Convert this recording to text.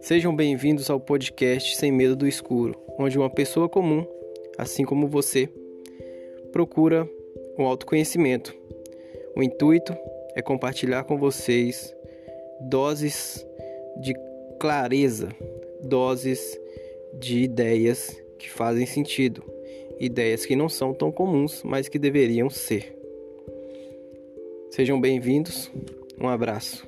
Sejam bem-vindos ao podcast Sem Medo do Escuro, onde uma pessoa comum, assim como você, procura o autoconhecimento. O intuito é compartilhar com vocês doses de clareza, doses de ideias que fazem sentido, ideias que não são tão comuns, mas que deveriam ser. Sejam bem-vindos. Um abraço.